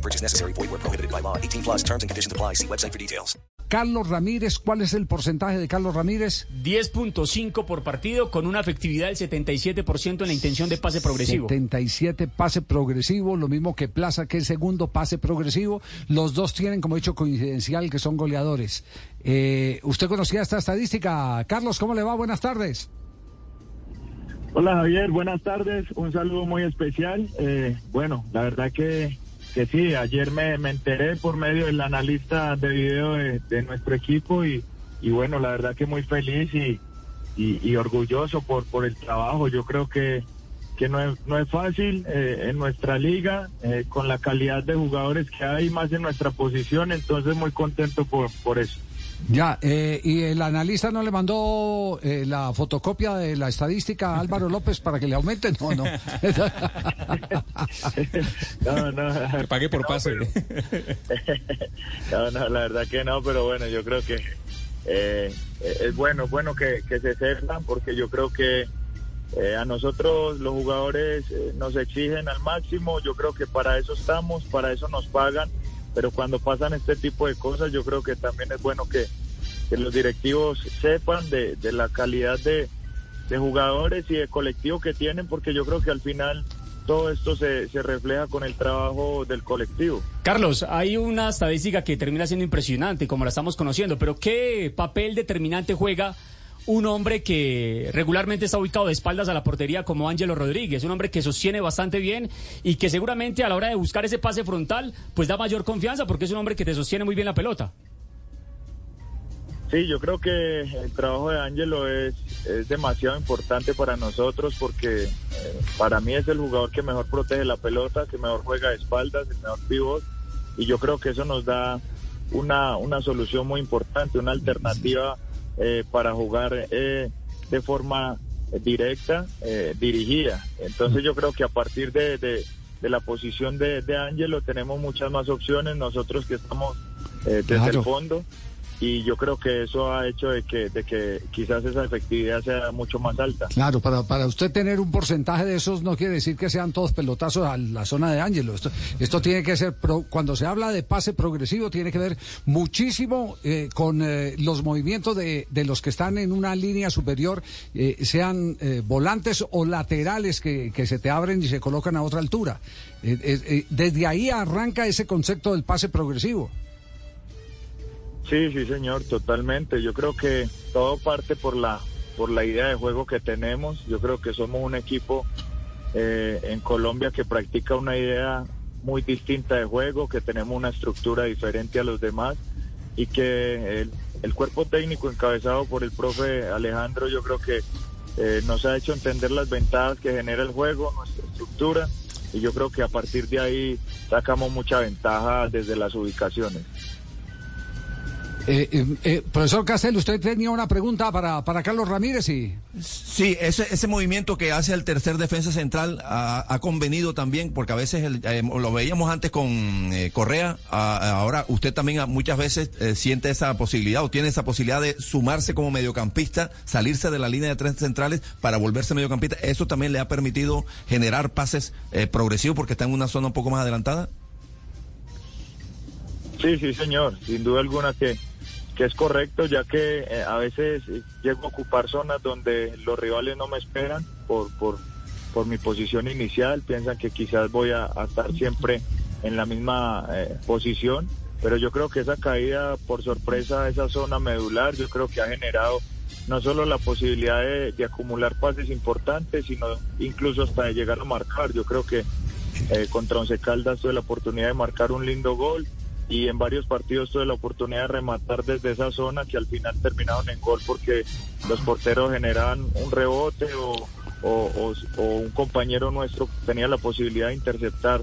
No purchase necessary. Void where prohibited by law. 18 plus terms and conditions apply. See website for details. Carlos Ramírez, ¿cuál es el porcentaje de Carlos Ramírez? 10.5 por partido con una efectividad del 77% en la intención de pase progresivo. 77 pase progresivo, lo mismo que Plaza, que es segundo pase progresivo. Los dos tienen, como he dicho, coincidencial, que son goleadores. Eh, ¿Usted conocía esta estadística? Carlos, ¿cómo le va? Buenas tardes. Hola Javier, buenas tardes. Un saludo muy especial. Eh, bueno, la verdad que, que sí, ayer me, me enteré por medio del analista de video de, de nuestro equipo y, y, bueno, la verdad que muy feliz y, y, orgulloso por, por el trabajo. Yo creo que, que no, es, no es fácil eh, en nuestra liga, eh, con la calidad de jugadores que hay más en nuestra posición, entonces muy contento por, por eso. Ya, eh, ¿y el analista no le mandó eh, la fotocopia de la estadística a Álvaro López para que le aumente? No, no. no, no. Pagué por no, pase. Pero, no, no, la verdad que no, pero bueno, yo creo que eh, es bueno, bueno que, que, se sepan porque yo creo que eh, a nosotros los jugadores eh, nos exigen al máximo, yo creo que para eso estamos, para eso nos pagan pero cuando pasan este tipo de cosas yo creo que también es bueno que, que los directivos sepan de, de la calidad de, de, jugadores y de colectivo que tienen, porque yo creo que al final todo esto se, se, refleja con el trabajo del colectivo. Carlos, hay una estadística que termina siendo impresionante, como la estamos conociendo, pero ¿qué papel determinante juega? Un hombre que regularmente está ubicado de espaldas a la portería como Ángelo Rodríguez, un hombre que sostiene bastante bien y que seguramente a la hora de buscar ese pase frontal pues da mayor confianza porque es un hombre que te sostiene muy bien la pelota. Sí, yo creo que el trabajo de Ángelo es, es demasiado importante para nosotros porque eh, para mí es el jugador que mejor protege la pelota, que mejor juega de espaldas, el mejor pivot y yo creo que eso nos da una, una solución muy importante, una alternativa eh, para jugar eh, de forma directa, eh, dirigida. Entonces yo creo que a partir de, de, de la posición de, de Ángelo tenemos muchas más opciones nosotros que estamos desde claro. el fondo y yo creo que eso ha hecho de que, de que quizás esa efectividad sea mucho más alta. Claro, para, para usted tener un porcentaje de esos no quiere decir que sean todos pelotazos a la zona de Ángelo. Esto, esto tiene que ser, pro, cuando se habla de pase progresivo, tiene que ver muchísimo eh, con eh, los movimientos de, de, los que están en una línea superior, eh, sean volantes o laterales que, que, se te abren y se colocan a otra altura. desde ahí arranca ese concepto del pase progresivo. Sí, sí, señor, totalmente. Yo creo que todo parte por la por la idea de juego que tenemos. Yo creo que somos un equipo eh, en Colombia que practica una idea muy distinta de juego, que tenemos una estructura diferente a los demás y que el, el cuerpo técnico encabezado por el profe Alejandro, yo creo que eh, nos ha hecho entender las ventajas que genera el juego, nuestra estructura y yo creo que a partir de ahí sacamos mucha ventaja desde las ubicaciones. Eh, eh, eh, profesor Castel, usted tenía una pregunta para, para Carlos Ramírez y... Sí, ese, ese movimiento que hace el tercer defensa central ha, ha convenido también, porque a veces el, eh, lo veíamos antes con eh, Correa, a, ahora usted también muchas veces eh, siente esa posibilidad o tiene esa posibilidad de sumarse como mediocampista, salirse de la línea de tres centrales para volverse mediocampista. ¿Eso también le ha permitido generar pases progresivos porque está en una zona un poco más adelantada? Sí, sí, señor, sin duda alguna que que es correcto, ya que eh, a veces llego a ocupar zonas donde los rivales no me esperan por, por, por mi posición inicial, piensan que quizás voy a, estar siempre en la misma eh, posición, pero yo creo que esa caída por sorpresa esa zona medular, yo creo que ha generado no solo la posibilidad de, de acumular pases importantes, sino incluso hasta de llegar a marcar. Yo creo que eh, contra Once Caldas tuve la oportunidad de marcar un lindo gol y en varios partidos tuve la oportunidad de rematar desde esa zona que al final terminaron en gol porque los porteros generaban un rebote o, o, un compañero nuestro tenía la posibilidad de interceptar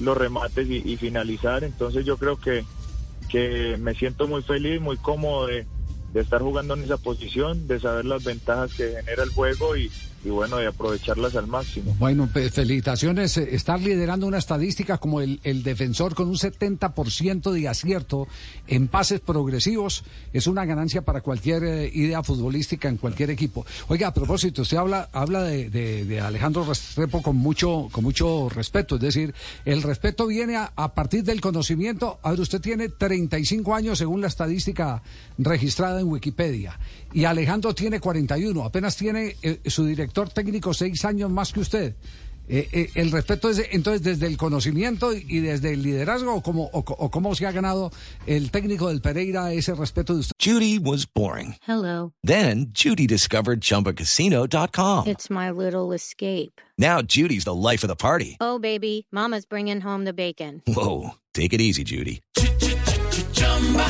los remates y, y, finalizar. Entonces yo creo que, que me siento muy feliz, muy cómodo de, de estar jugando en esa posición, de saber las ventajas que genera el juego y, bueno, de aprovecharlas al máximo. Bueno, pe- felicitaciones. eh, Estar liderando una estadística como el, defensor con un 70% de acierto en pases progresivos es una ganancia para cualquier eh, idea futbolística en cualquier equipo. Oiga, a propósito, usted habla, habla de, Alejandro Restrepo con mucho, con mucho respeto. Es decir, el respeto viene a, a partir del conocimiento. A ver, usted tiene 35 años según la estadística registrada en Wikipedia. Y Alejandro tiene 41. Apenas tiene eh, su director técnico seis años más que usted. Eh, eh, el respeto es entonces desde el conocimiento y, y desde el liderazgo o cómo, o, co- o cómo se ha ganado el técnico del Pereira ese respeto de usted. Judy was boring. Hello. Then Judy discovered ChumbaCasino.com. It's my little escape. Now Judy's the life of the party. Oh, baby, Mama's bringing home the bacon. Whoa, take it easy, Judy.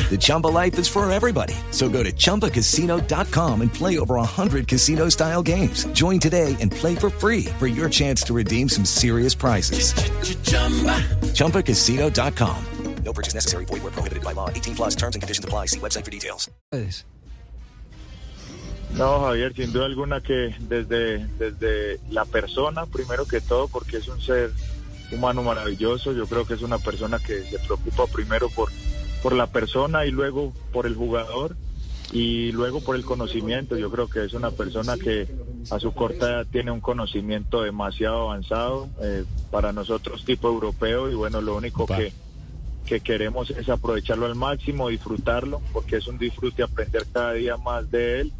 The Chumba life is for everybody. So go to ChumbaCasino.com and play over 100 casino style games. Join today and play for free for your chance to redeem some serious prizes. ChumbaCasino.com. No purchase necessary. Void where prohibited by law. 18 plus terms and conditions apply. See website for details. No, Javier, sin duda alguna que desde, desde la persona, primero que todo, porque es un ser humano maravilloso, yo creo que es una persona que se preocupa primero por, por la persona y luego por el jugador y luego por el conocimiento. Yo creo que es una persona que a su corta edad tiene un conocimiento demasiado avanzado eh, para nosotros tipo europeo y bueno, lo único que, que queremos es aprovecharlo al máximo, disfrutarlo, porque es un disfrute aprender cada día más de él.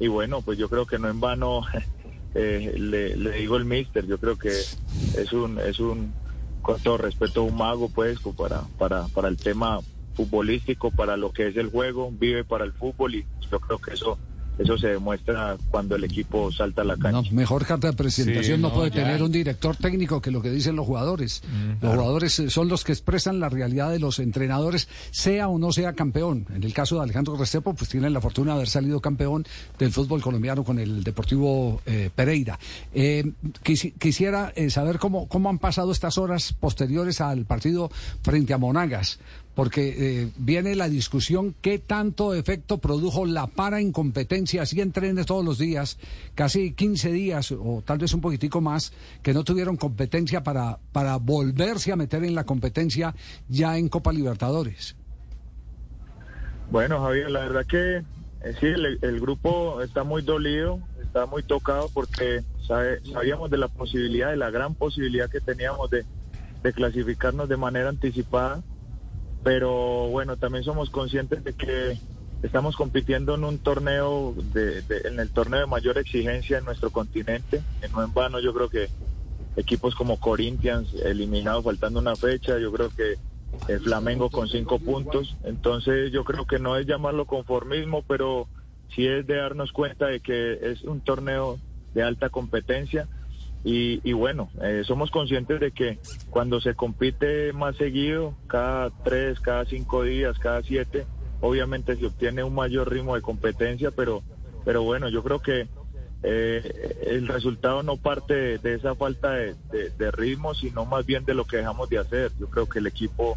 Y bueno, pues yo creo que no en vano eh, le, le digo el mister, yo creo que es un, es un, con todo respeto, un mago pues para, para, para el tema futbolístico, para lo que es el juego, vive para el fútbol y yo creo que eso eso se demuestra cuando el equipo salta a la cancha. No, mejor carta de presentación Sí, no, no, puede ya. tener un director técnico que lo que dicen los jugadores. los jugadores eh, son los que expresan la realidad de los entrenadores, sea o no sea campeón. En el caso de Alejandro Restrepo, pues tienen la fortuna de haber salido campeón del fútbol colombiano con el Deportivo eh, Pereira. Eh, quisi- quisiera eh, saber cómo, cómo han pasado estas horas posteriores al partido frente a Monagas porque eh, viene la discusión qué tanto efecto produjo la para incompetencia, así entrenes todos los días, casi 15 días o tal vez un poquitico más, que no tuvieron competencia para, para volverse a meter en la competencia ya en Copa Libertadores. Bueno, Javier, la verdad que eh, sí, el, grupo está muy dolido, está muy tocado porque sabíamos de la posibilidad, de la gran posibilidad que teníamos de, de clasificarnos de manera anticipada, pero bueno, también somos conscientes de que estamos compitiendo en un torneo, de, de- en el torneo de mayor exigencia en nuestro continente, no en vano yo creo que equipos como Corinthians eliminados faltando una fecha, yo creo que el Flamengo con cinco puntos, entonces yo creo que no es llamarlo conformismo, pero sí es de darnos cuenta de que es un torneo de alta competencia y, y bueno, eh, somos conscientes de que cuando se compite más seguido, cada tres, cada cinco días, cada siete, obviamente se obtiene un mayor ritmo de competencia, pero, pero bueno, yo creo que eh, el resultado no parte de, esa falta de, de- de ritmo, sino más bien de lo que dejamos de hacer. Yo creo que el equipo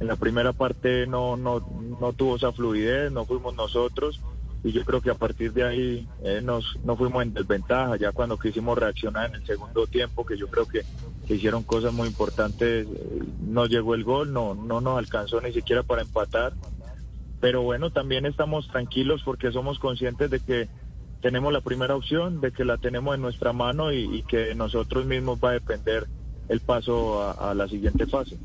en la primera parte no, no, no tuvo esa fluidez, no fuimos nosotros y yo creo que a partir de ahí eh, nos, no fuimos en desventaja, ya cuando quisimos reaccionar en el segundo tiempo, que yo creo que, hicieron cosas muy importantes, eh, no llegó el gol, no, no nos alcanzó ni siquiera para empatar pero bueno, también estamos tranquilos porque somos conscientes de que tenemos la primera opción, de que la tenemos en nuestra mano y, y que nosotros mismos va a depender el paso a la siguiente fase.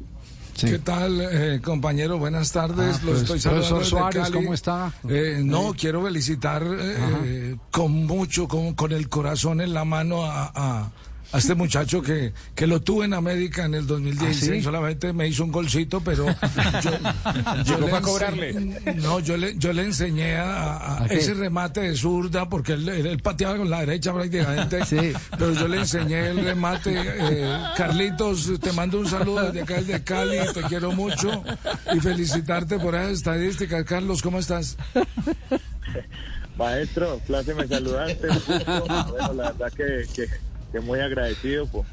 ¿Qué tal, eh, compañero? Buenas tardes. Ah, Lo pues, estoy saludando profesor Suárez, Cali. ¿cómo está? Eh, no, quiero felicitar eh, eh, con mucho, con, con el corazón en la mano a, a- a este muchacho que, que lo tuve en América en el 2016. ¿Ah, sí? Solamente me hizo un golcito, pero yo, yo Llegó le para ense- cobrarle. No, yo le, yo le enseñé a, a- ¿A ese remate de zurda, porque él, él pateaba con la derecha prácticamente. Sí. Pero yo le enseñé el remate. Eh, Carlitos, te mando un saludo desde acá, desde Cali, te quiero mucho y felicitarte por esas estadísticas. Carlos, ¿cómo estás? Maestro, pláceme saludarte. Bueno, la verdad que, que, que muy agradecido por,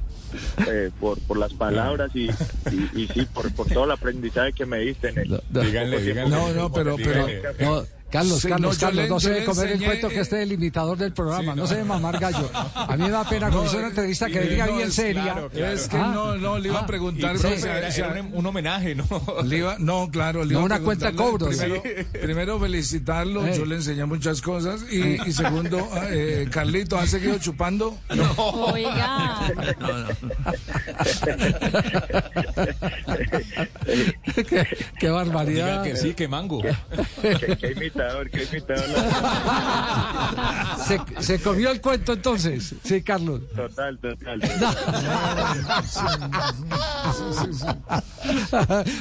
eh, por, por las palabras y, y, y sí, por, por todo el aprendizaje que me diste en el Díganle, poco tiempo díganle. No, no, pero- pero- No, Carlos, Sí, Carlos, no, Carlos, le- no se debe comer el cuento que eh, esté el imitador del programa, no. se debe mamar gallo. A mí me da pena cuando No, hizo una entrevista que eh, venía no, bien es seria. claro, claro. Es que Ah, no, no, le iba a ah, preguntar, sí. Era, era un, un homenaje, ¿no? Le iba- no, claro, le No, iba a una cuenta cobros. Primero, primero felicitarlo, yo le enseñé muchas cosas. Y, y segundo, eh, Carlito, ¿ha seguido chupando? Oiga. qué, qué barbaridad. Digan que sí, que mango. qué, qué imitador, qué imitador. Se, se comió el cuento entonces, sí, Carlos. Total, total.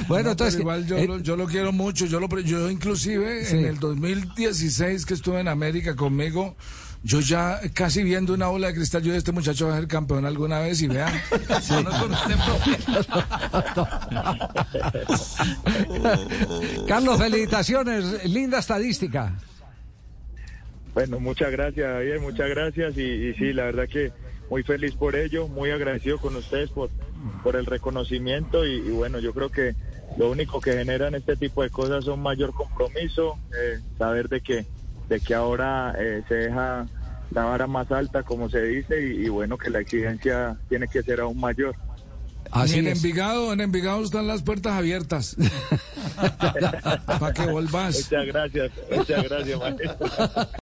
bueno, No, entonces. igual yo, eh, lo, yo lo quiero mucho. Yo, lo, pre- yo inclusive Sí. en el 2016 que estuve en América conmigo, yo ya casi viendo una bola de cristal, yo dije, este muchacho va a ser campeón alguna vez y vean. Carlos, felicitaciones, linda estadística. Bueno, muchas gracias, Javier, muchas gracias. Y, y sí, la verdad que muy feliz por ello, muy agradecido con ustedes por, por el reconocimiento. Y, y bueno, yo creo que lo único que generan este tipo de cosas son mayor compromiso, eh, saber de que, de que ahora eh, se deja la vara más alta, como se dice, y, y bueno, que la exigencia tiene que ser aún mayor. Así en es. Envigado, en Envigado están las puertas abiertas. Para que volvás. Muchas gracias, muchas gracias, maestro.